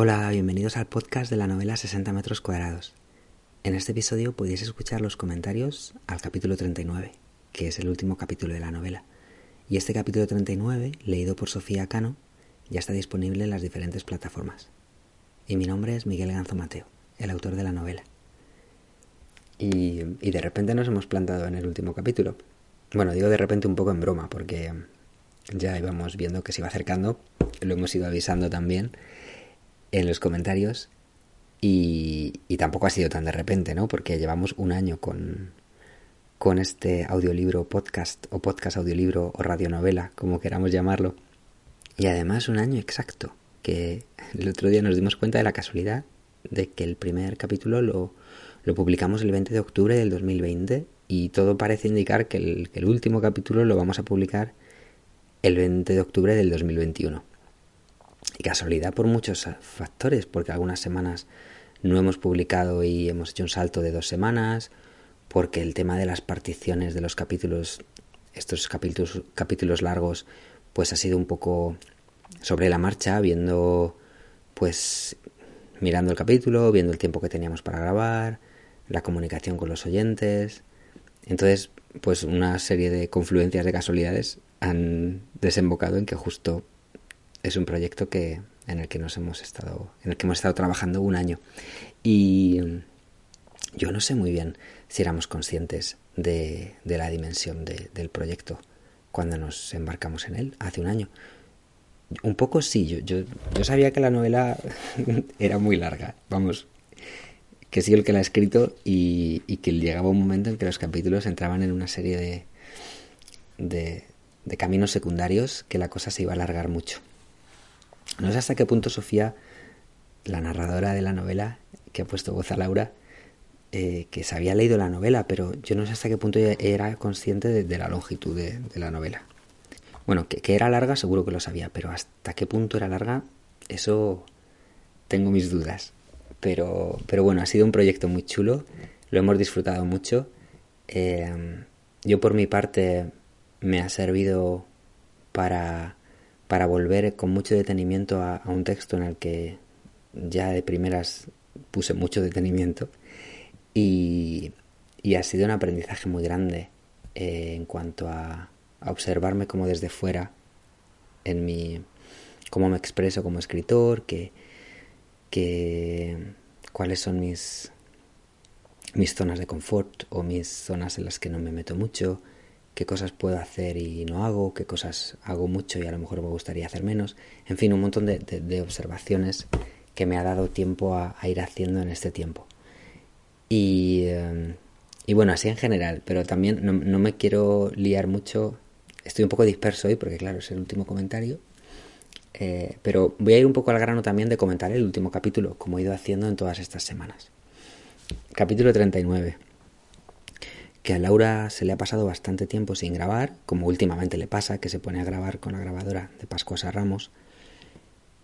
Hola, bienvenidos al podcast de la novela 60 metros cuadrados. En este episodio podéis escuchar los comentarios al capítulo 39, que es el último capítulo de la novela. Y este capítulo 39, leído por Sofía Cano, ya está disponible en las diferentes plataformas. Y mi nombre es Miguel Ganzo Mateo, el autor de la novela. Y, y de repente nos hemos plantado en el último capítulo. Bueno, digo de repente un poco en broma, porque ya íbamos viendo que se iba acercando, lo hemos ido avisando también en los comentarios y, tampoco ha sido tan de repente, ¿no? Porque llevamos un año con, con este audiolibro podcast o podcast audiolibro o radionovela, como queramos llamarlo. Y además un año exacto, que el otro día nos dimos cuenta de la casualidad de que el primer capítulo lo, lo publicamos el 20 de octubre del 2020 y todo parece indicar que el, que el último capítulo lo vamos a publicar el 20 de octubre del 2021. Y casualidad por muchos factores, porque algunas semanas no hemos publicado y hemos hecho un salto de dos semanas, porque el tema de las particiones de los capítulos, estos capítulos, capítulos largos, pues ha sido un poco sobre la marcha, viendo, pues, mirando el capítulo, viendo el tiempo que teníamos para grabar, la comunicación con los oyentes. Entonces, pues una serie de confluencias de casualidades han desembocado en que justo es un proyecto que en el que nos hemos estado en el que hemos estado trabajando un año. Y yo no sé muy bien si éramos conscientes de, de la dimensión de, del proyecto cuando nos embarcamos en él hace un año. Un poco sí yo, yo, yo sabía que la novela era muy larga vamos que sí el que la ha escrito y, que llegaba un momento en que los capítulos entraban en una serie de, de caminos secundarios que la cosa se iba a alargar mucho no sé hasta qué punto Sofía, la narradora de la novela, que ha puesto voz a Laura, eh, que se había leído la novela, pero yo no sé hasta qué punto era consciente de, la longitud de, la novela. Bueno, que, que, era larga seguro que lo sabía, pero hasta qué punto era larga, eso tengo mis dudas. Pero, pero bueno, ha sido un proyecto muy chulo, lo hemos disfrutado mucho. Eh, yo por mi parte me ha servido para para volver con mucho detenimiento a, un texto en el que ya de primeras puse mucho detenimiento. Y, ha sido un aprendizaje muy grande eh, en cuanto a, a, observarme como desde fuera en mi cómo me expreso como escritor que, que cuáles son mis mis zonas de confort o mis zonas en las que no me meto mucho qué cosas puedo hacer y no hago, qué cosas hago mucho y a lo mejor me gustaría hacer menos. En fin, un montón de, observaciones que me ha dado tiempo a, ir haciendo en este tiempo. Y, eh, y bueno, así en general, pero también no, no, me quiero liar mucho. Estoy un poco disperso hoy porque claro, es el último comentario. Eh, pero voy a ir un poco al grano también de comentar el último capítulo, como he ido haciendo en todas estas semanas. Capítulo 39 que a Laura se le ha pasado bastante tiempo sin grabar, como últimamente le pasa, que se pone a grabar con la grabadora de Pascuasa Ramos.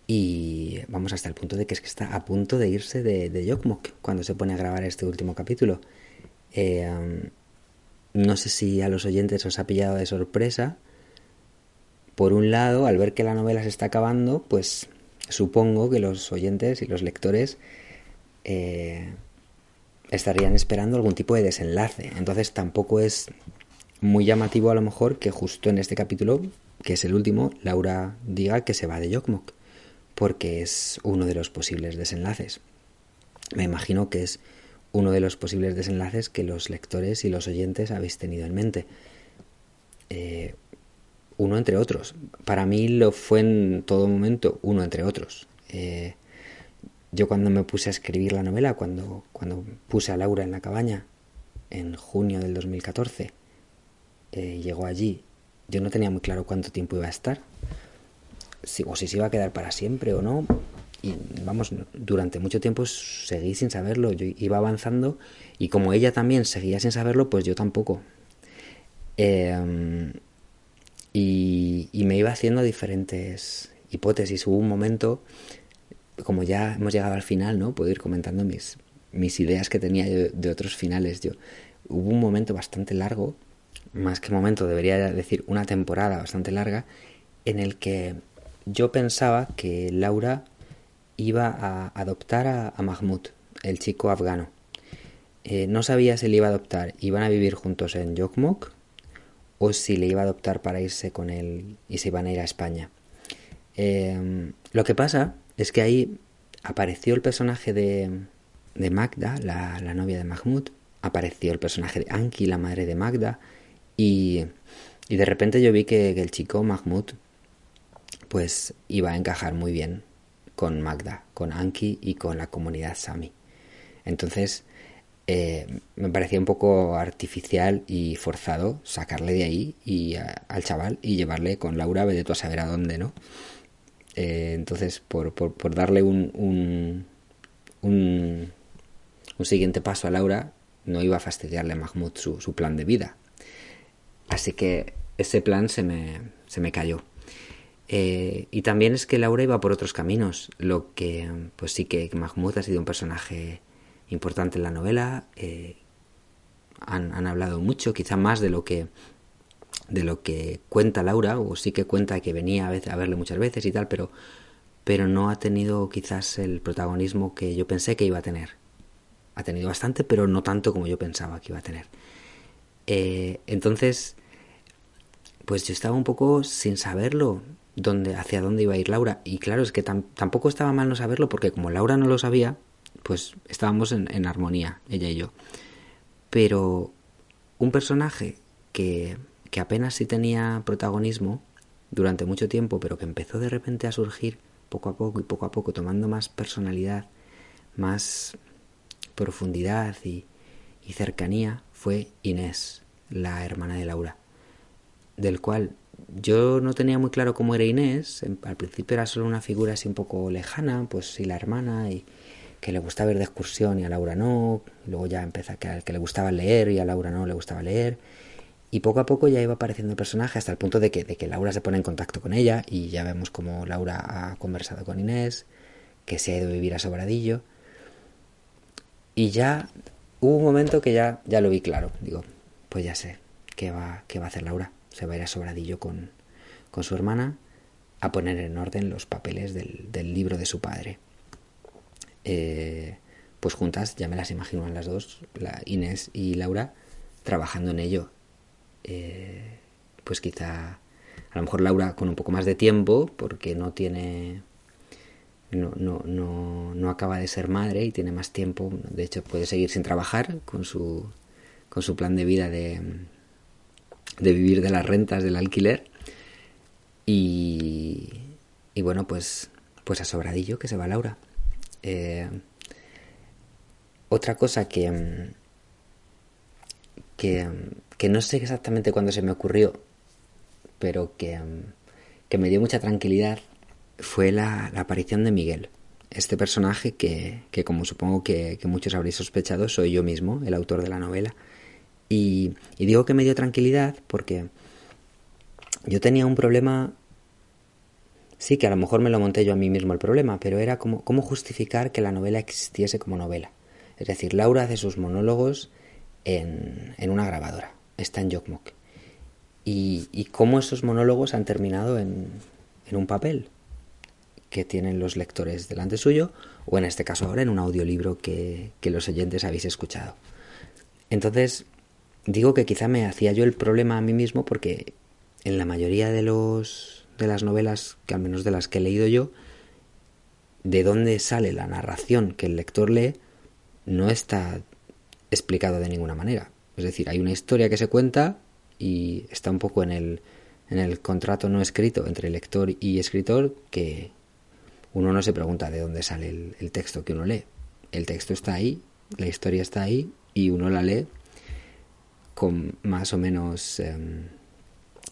Y vamos hasta el punto de que es que está a punto de irse de, de Yokmok cuando se pone a grabar este último capítulo. Eh, no sé si a los oyentes os ha pillado de sorpresa. Por un lado, al ver que la novela se está acabando, pues supongo que los oyentes y los lectores eh, estarían esperando algún tipo de desenlace. Entonces tampoco es muy llamativo a lo mejor que justo en este capítulo, que es el último, Laura diga que se va de Yokmok, porque es uno de los posibles desenlaces. Me imagino que es uno de los posibles desenlaces que los lectores y los oyentes habéis tenido en mente. Eh, uno entre otros. Para mí lo fue en todo momento uno entre otros. Eh, yo cuando me puse a escribir la novela, cuando, cuando puse a Laura en la cabaña, en junio del 2014, eh, llegó allí, yo no tenía muy claro cuánto tiempo iba a estar, si, o si se iba a quedar para siempre o no, y vamos, durante mucho tiempo seguí sin saberlo, yo iba avanzando y como ella también seguía sin saberlo, pues yo tampoco. Em, y, me iba haciendo diferentes hipótesis. Hubo un momento, como ya hemos llegado al final, ¿no? Puedo ir comentando mis, mis ideas que tenía yo de otros finales. Yo, hubo un momento bastante largo, más que momento, debería decir una temporada bastante larga, en el que yo pensaba que Laura iba a adoptar a, Mahmoud, el chico afgano. Eh, no sabía si le iba a adoptar, iban a vivir juntos en Yokmok o si le iba a adoptar para irse con él y se iban a ir a España. Em, lo que pasa es que ahí apareció el personaje de, de Magda, la, novia de Mahmoud, apareció el personaje de Anki, la madre de Magda, y, y de repente yo vi que, que el chico Mahmoud pues iba a encajar muy bien con Magda, con Anki y con la comunidad Sami. Entonces, eh, me parecía un poco artificial y forzado sacarle de ahí y al chaval y llevarle con Laura, de tú a saber a dónde, ¿no? Eh, entonces, por, por, darle un, un, un, siguiente paso a Laura, no iba a fastidiarle a Mahmoud su, su plan de vida. Así que ese plan se me, se me cayó. Eh, y también es que Laura iba por otros caminos, lo que pues sí que Mahmoud ha sido un personaje importante en la novela, eh, han, han, hablado mucho, quizá más de lo que de lo que cuenta Laura, o sí que cuenta que venía a, verle muchas veces y tal, pero, pero no ha tenido quizás el protagonismo que yo pensé que iba a tener. Ha tenido bastante, pero no tanto como yo pensaba que iba a tener. Eh, entonces, pues yo estaba un poco sin saberlo dónde, hacia dónde iba a ir Laura. Y claro, es que tampoco estaba mal no saberlo, porque como Laura no lo sabía, pues estábamos en, armonía, ella y yo. Pero un personaje que, que apenas sí tenía protagonismo durante mucho tiempo, pero que empezó de repente a surgir poco a poco y poco a poco, tomando más personalidad, más profundidad y, y cercanía, fue Inés, la hermana de Laura, del cual yo no tenía muy claro cómo era Inés, al principio era solo una figura así un poco lejana, pues sí, la hermana, y que le gustaba ir de excursión y a Laura no, luego ya empieza que, que le gustaba leer y a Laura no le gustaba leer, y poco a poco ya iba apareciendo el personaje hasta el punto de que, de que Laura se pone en contacto con ella y ya vemos como Laura ha conversado con Inés, que se ha ido a vivir a Sobradillo, y ya hubo un momento que ya, ya lo vi claro, digo, pues ya sé qué va, qué va a hacer Laura se va a ir a Sobradillo con, con su hermana a poner en orden los papeles del, libro de su padre. Eh, pues juntas, ya me las imagino las dos, la Inés y Laura, trabajando en ello. Eh, pues quizá, a lo mejor Laura con un poco más de tiempo, porque no tiene, no, no, no, no acaba de ser madre y tiene más tiempo. De hecho, puede seguir sin trabajar con su, con su plan de vida de, de vivir de las rentas del alquiler. Y, y bueno, pues, pues a sobradillo que se va Laura. Eh, otra cosa que, que, que, no sé exactamente cuándo se me ocurrió, pero que, que me dio mucha tranquilidad, fue la, la aparición de Miguel. Este personaje que, que como supongo que, que muchos habréis sospechado, soy yo mismo, el autor de la novela. Y, digo que me dio tranquilidad porque yo tenía un problema, sí que a lo mejor me lo monté yo a mí mismo el problema, pero era como cómo justificar que la novela existiese como novela. Es decir, Laura hace sus monólogos en, en una grabadora, está en Jokmok. Y, y cómo esos monólogos han terminado en, en un papel que tienen los lectores delante suyo, o en este caso ahora en un audiolibro que, que los oyentes habéis escuchado. Entonces, digo que quizá me hacía yo el problema a mí mismo porque en la mayoría de los de las novelas, que al menos de las que he leído yo, de dónde sale la narración que el lector lee no está explicado de ninguna manera. Es decir, hay una historia que se cuenta y está un poco en el, en el contrato no escrito entre lector y escritor que uno no se pregunta de dónde sale el, el texto que uno lee. El texto está ahí, la historia está ahí y uno la lee con más o menos em,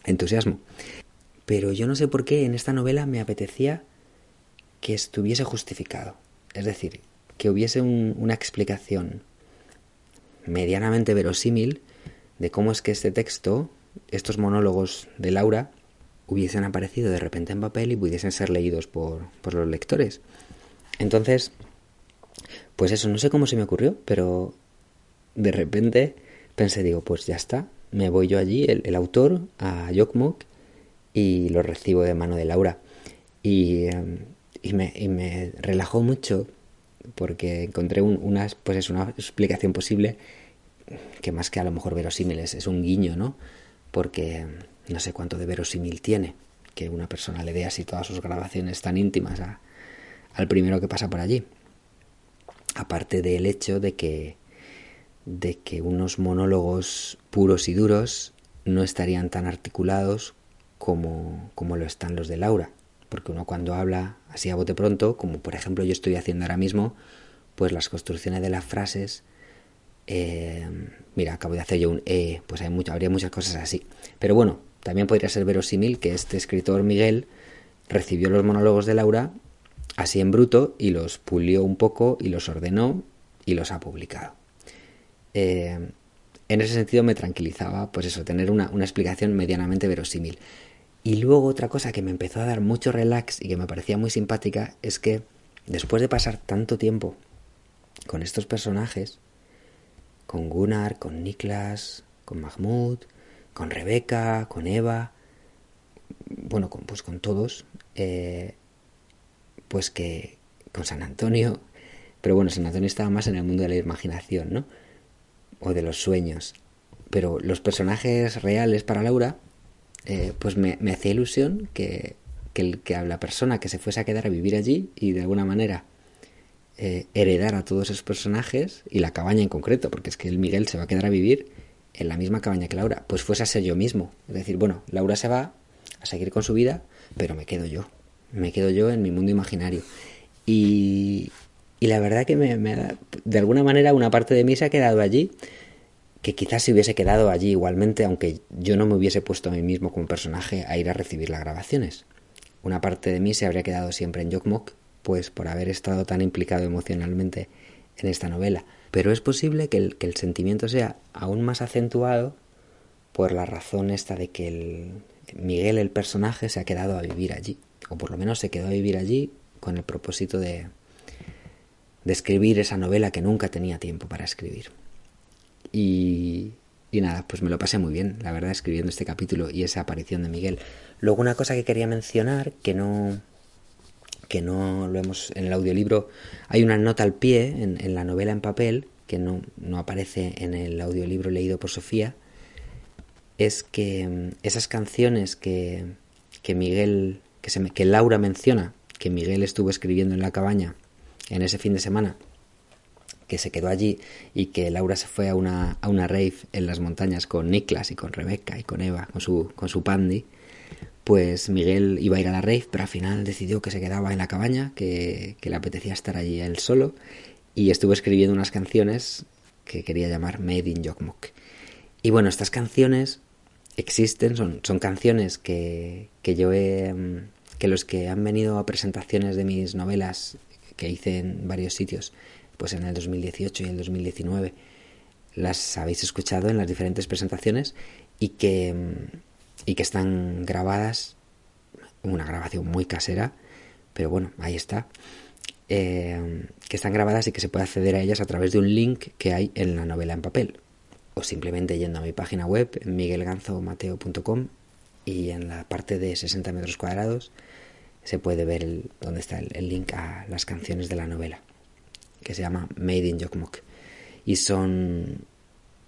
entusiasmo. Pero yo no sé por qué en esta novela me apetecía que estuviese justificado. Es decir, que hubiese una explicación medianamente verosímil de cómo es que este texto, estos monólogos de Laura, hubiesen aparecido de repente en papel y pudiesen ser leídos por, por los lectores. Entonces, pues eso, no sé cómo se me ocurrió, pero de repente pensé, digo, pues ya está, me voy yo allí, el, autor, a Yokmok, y lo recibo de mano de Laura. Y, em, y, me, y me, relajó mucho porque encontré una, pues es una explicación posible que más que a lo mejor verosímil es, un guiño, ¿no? Porque no sé cuánto de verosímil tiene que una persona le dé así todas sus grabaciones tan íntimas al primero que pasa por allí. Aparte del hecho de que de que unos monólogos puros y duros no estarían tan articulados como, como lo están los de Laura. Porque uno cuando habla así a bote pronto, como por ejemplo yo estoy haciendo ahora mismo, pues las construcciones de las frases, eh, mira, acabo de hacer yo un E, pues hay habría muchas cosas así. Pero bueno, también podría ser verosímil que este escritor Miguel recibió los monólogos de Laura así en bruto y los pulió un poco y los ordenó y los ha publicado. Eh, en ese sentido me tranquilizaba, pues eso, tener una, explicación medianamente verosímil. Y luego otra cosa que me empezó a dar mucho relax y que me parecía muy simpática es que después de pasar tanto tiempo con estos personajes, con Gunnar, con Niklas, con Mahmoud, con Rebeca, con Eva, bueno, con, pues con todos, eh, pues que con San Antonio, pero bueno, San Antonio estaba más en el mundo de la imaginación, ¿no? o de los sueños. Pero los personajes reales para Laura, eh, pues me, hacía ilusión que, que, que, la persona que se fuese a quedar a vivir allí y de alguna manera eh, heredar a todos esos personajes y la cabaña en concreto, porque es que el Miguel se va a quedar a vivir en la misma cabaña que Laura, pues fuese a ser yo mismo. Es decir, bueno, Laura se va a seguir con su vida, pero me quedo yo. Me quedo yo en mi mundo imaginario. Y, y la verdad que me, de alguna manera una parte de mí se ha quedado allí, que quizás se hubiese quedado allí igualmente, aunque yo no me hubiese puesto a mí mismo como personaje a ir a recibir las grabaciones. Una parte de mí se habría quedado siempre en Jokmok, pues por haber estado tan implicado emocionalmente en esta novela. Pero es posible que el, sentimiento sea aún más acentuado por la razón esta de que el, Miguel, el personaje, se ha quedado a vivir allí. O por lo menos se quedó a vivir allí con el propósito de escribir esa novela que nunca tenía tiempo para escribir. Y, y nada, pues me lo pasé muy bien, la verdad, escribiendo este capítulo y esa aparición de Miguel. Luego una cosa que quería mencionar, que no que no lo hemos en el audiolibro, hay una nota al pie en, en la novela en papel, que no, no, aparece en el audiolibro leído por Sofía, es que mm, esas canciones que, que Miguel, que, se, que Laura menciona, que Miguel estuvo escribiendo en la cabaña en ese fin de semana que se quedó allí y que Laura se fue a una, a una rave en las montañas con Niklas y con Rebeca y con Eva, con su, con su pandy, pues Miguel iba a ir a la rave, pero al final decidió que se quedaba en la cabaña, que, que le apetecía estar allí él solo, y estuvo escribiendo unas canciones que quería llamar Made in. Y bueno, estas canciones existen, son, son canciones que, que yo he... Mm, que los que han venido a presentaciones de mis novelas que hice en varios sitios, pues en el 2018 y el 2019, las habéis escuchado en las diferentes presentaciones y que, y que están grabadas, una grabación muy casera, pero bueno, ahí está, eh, que están grabadas y que se puede acceder a ellas a través de un link que hay en la novela en papel, o simplemente yendo a mi página web, miguelganzomateo.com, y en la parte de 60 metros cuadrados se puede ver el, dónde está el, link a las canciones de la novela, que se llama Made in Jokmok. Y son,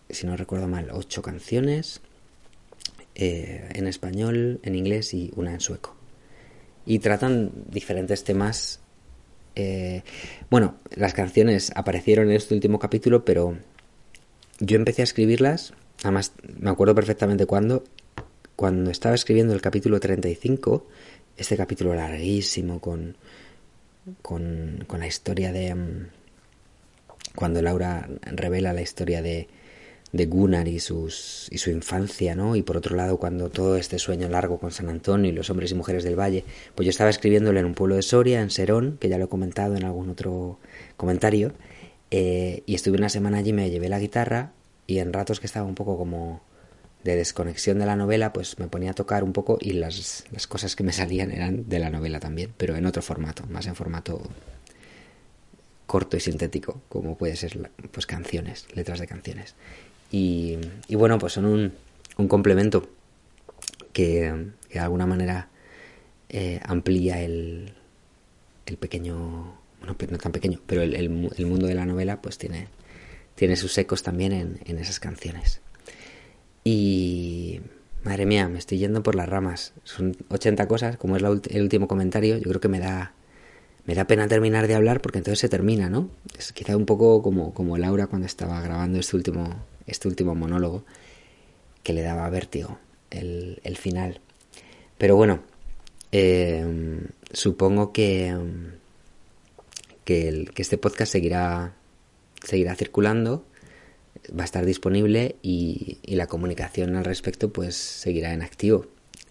si no recuerdo mal, ocho canciones eh, en español, en inglés y una en sueco. Y tratan diferentes temas. Eh, bueno, las canciones aparecieron en este último capítulo, pero yo empecé a escribirlas, además me acuerdo perfectamente cuándo, cuando estaba escribiendo el capítulo 35, este capítulo larguísimo con, con, con la historia de... Cuando Laura revela la historia de, Gunnar y, sus, su infancia, ¿no? Y por otro lado, cuando todo este sueño largo con San Antonio y los hombres y mujeres del valle, pues yo estaba escribiéndolo en un pueblo de Soria, en Serón, que ya lo he comentado en algún otro comentario, eh, y estuve una semana allí, me llevé la guitarra y en ratos que estaba un poco como de desconexión de la novela, pues me ponía a tocar un poco y las cosas que me salían eran de la novela también, pero en otro formato, más en formato corto y sintético, como puede ser pues canciones, letras de canciones. Y, bueno, pues son un, un complemento que, de alguna manera eh, amplía el, el pequeño, bueno, no tan pequeño, pero el, el, mundo de la novela pues tiene, tiene sus ecos también en, en esas canciones. Y madre mía, me estoy yendo por las ramas. Son 80 cosas, como es el último comentario, yo creo que me da me da pena terminar de hablar porque entonces se termina, ¿no? Es quizá un poco como, como Laura cuando estaba grabando este último, este último monólogo, que le daba vértigo el, el final. Pero bueno, eh, supongo que, que, este podcast seguirá, seguirá circulando, va a estar disponible y, y la comunicación al respecto pues seguirá en activo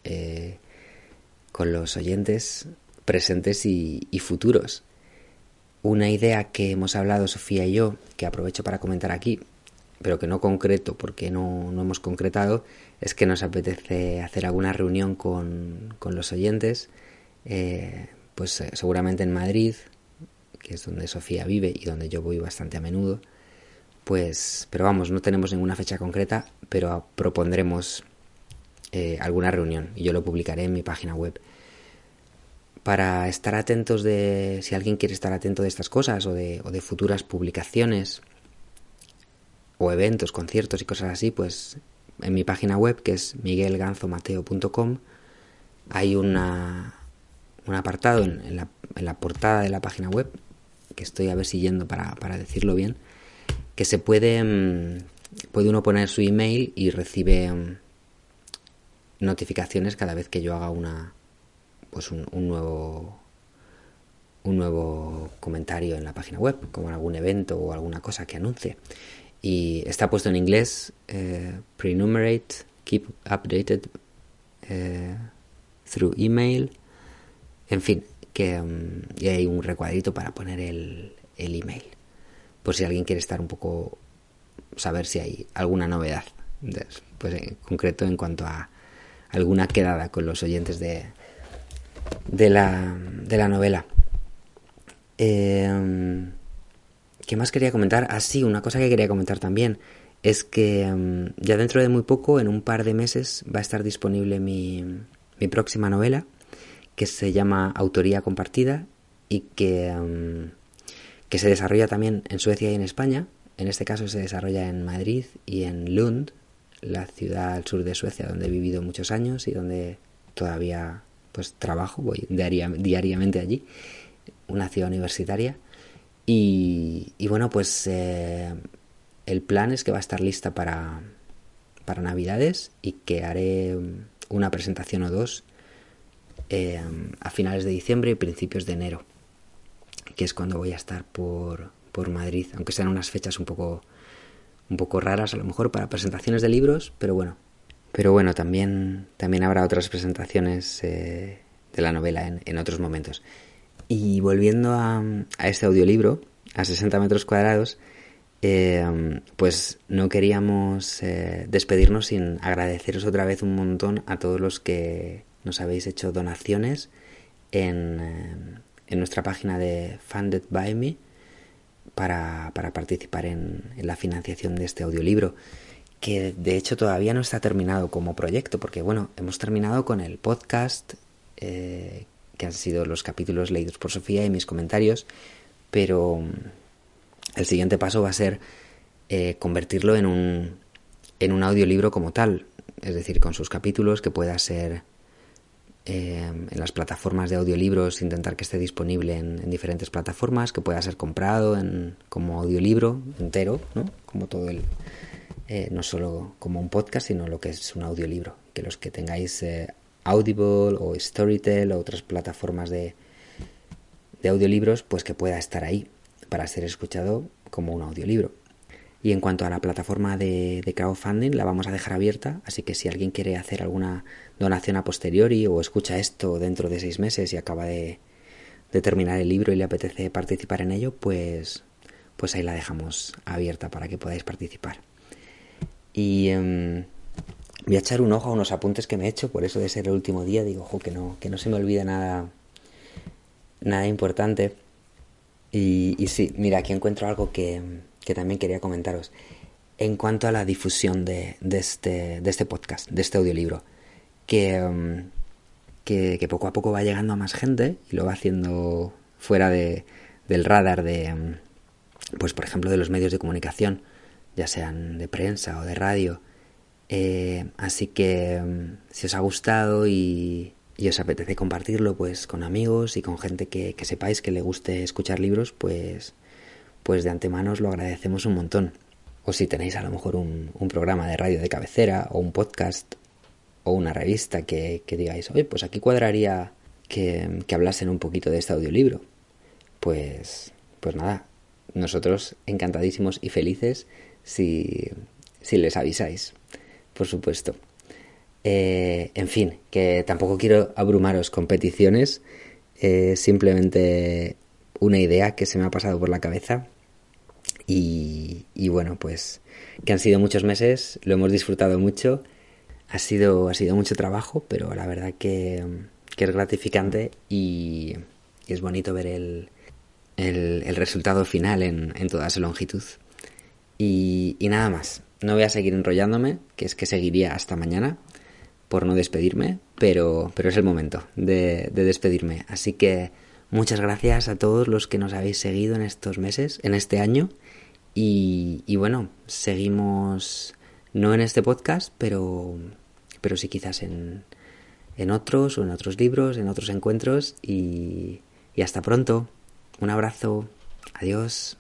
eh, con los oyentes presentes y, futuros. Una idea que hemos hablado Sofía y yo, que aprovecho para comentar aquí, pero que no concreto porque no, no hemos concretado, es que nos apetece hacer alguna reunión con, con los oyentes, eh, pues eh, seguramente en Madrid, que es donde Sofía vive y donde yo voy bastante a menudo, pues, pero vamos, no tenemos ninguna fecha concreta, pero propondremos eh, alguna reunión y yo lo publicaré en mi página web para estar atentos de, si alguien quiere estar atento de estas cosas o de, o de futuras publicaciones o eventos, conciertos y cosas así, pues en mi página web que es miguelganzomateo.com hay una, un apartado en, la, en, la, portada de la página web que estoy a ver siguiendo para, para decirlo bien que se puede mm, puede uno poner su email y recibe mm, notificaciones cada vez que yo haga una pues un, nuevo un nuevo comentario en la página web, como algún evento o alguna cosa que anuncie. Y está puesto en inglés, eh, prenumerate, keep updated eh, through email, en fin, que um, y hay un recuadrito para poner el, el email, por si alguien quiere estar un poco, saber si hay alguna novedad, pues en concreto en cuanto a alguna quedada con los oyentes de, de la, de la novela. Eh, ¿Qué más quería comentar? Ah, sí, una cosa que quería comentar también es que um, ya dentro de muy poco, en un par de meses, va a estar disponible mi, mi próxima novela, que se llama Autoría Compartida y que, um, que se desarrolla también en Suecia y en España. En este caso se desarrolla en Madrid y en Lund, la ciudad al sur de Suecia donde he vivido muchos años y donde todavía pues trabajo, voy diariamente allí, una ciudad universitaria. Y, bueno, pues eh, el plan es que va a estar lista para, para Navidades y que haré una presentación o dos eh, a finales de diciembre y principios de enero, que es cuando voy a estar por, por Madrid, aunque sean unas fechas un poco, un poco raras a lo mejor para presentaciones de libros, pero bueno, pero bueno, también, también habrá otras presentaciones eh, de la novela en, otros momentos. Y volviendo a, este audiolibro, a 60 metros cuadrados, eh, pues no queríamos eh, despedirnos sin agradeceros otra vez un montón a todos los que nos habéis hecho donaciones en, en nuestra página de Funded by Me para, para participar en, en la financiación de este audiolibro que de hecho todavía no está terminado como proyecto, porque bueno, hemos terminado con el podcast, eh, que han sido los capítulos leídos por Sofía y mis comentarios, pero mm, el siguiente paso va a ser eh, convertirlo en un, en un audiolibro como tal, es decir, con sus capítulos que pueda ser eh, en las plataformas de audiolibros, intentar que esté disponible en, en, diferentes plataformas, que pueda ser comprado en, como audiolibro entero, ¿no? como todo el, eh, no solo como un podcast, sino lo que es un audiolibro. Que los que tengáis eh, Audible o Storytel o otras plataformas de, de audiolibros, pues que pueda estar ahí para ser escuchado como un audiolibro. Y en cuanto a la plataforma de, de, crowdfunding, la vamos a dejar abierta, así que si alguien quiere hacer alguna donación a posteriori o escucha esto dentro de seis meses y acaba de, de terminar el libro y le apetece participar en ello, pues, pues ahí la dejamos abierta para que podáis participar. Y um, voy a echar un ojo a unos apuntes que me he hecho, por eso de ser el último día, digo, ojo, que no, que no se me olvide nada, nada importante. Y, y sí, mira, aquí encuentro algo que, que también quería comentaros. En cuanto a la difusión de, de, este, de este podcast, de este audiolibro, que, um, que, poco a poco va llegando a más gente y lo va haciendo fuera de, del radar de, um, pues por ejemplo, de los medios de comunicación, ya sean de prensa o de radio. Eh, así que um, si os ha gustado y, os apetece compartirlo pues con amigos y con gente que, sepáis que le guste escuchar libros, pues pues de antemano lo agradecemos un montón. O si tenéis a lo mejor un, un programa de radio de cabecera o un podcast o una revista que, que digáis, oye, pues aquí cuadraría que, que, hablasen un poquito de este audiolibro. Pues, pues nada, nosotros encantadísimos y felices si, si les avisáis, por supuesto. Eh, en fin, que tampoco quiero abrumaros con peticiones, eh, simplemente una idea que se me ha pasado por la cabeza y, y, bueno, pues que han sido muchos meses, lo hemos disfrutado mucho, ha sido, ha sido mucho trabajo, pero la verdad que, que es gratificante y, es bonito ver el, el, el resultado final en, en, toda su longitud. Y, nada más, no voy a seguir enrollándome, que es que seguiría hasta mañana por no despedirme, pero, pero es el momento de, de despedirme. Así que muchas gracias a todos los que nos habéis seguido en estos meses, en este año. Y, y, bueno, seguimos no en este podcast, pero, pero sí quizás en, en otros o en otros libros, en otros encuentros. Y, y hasta pronto. Un abrazo. Adiós.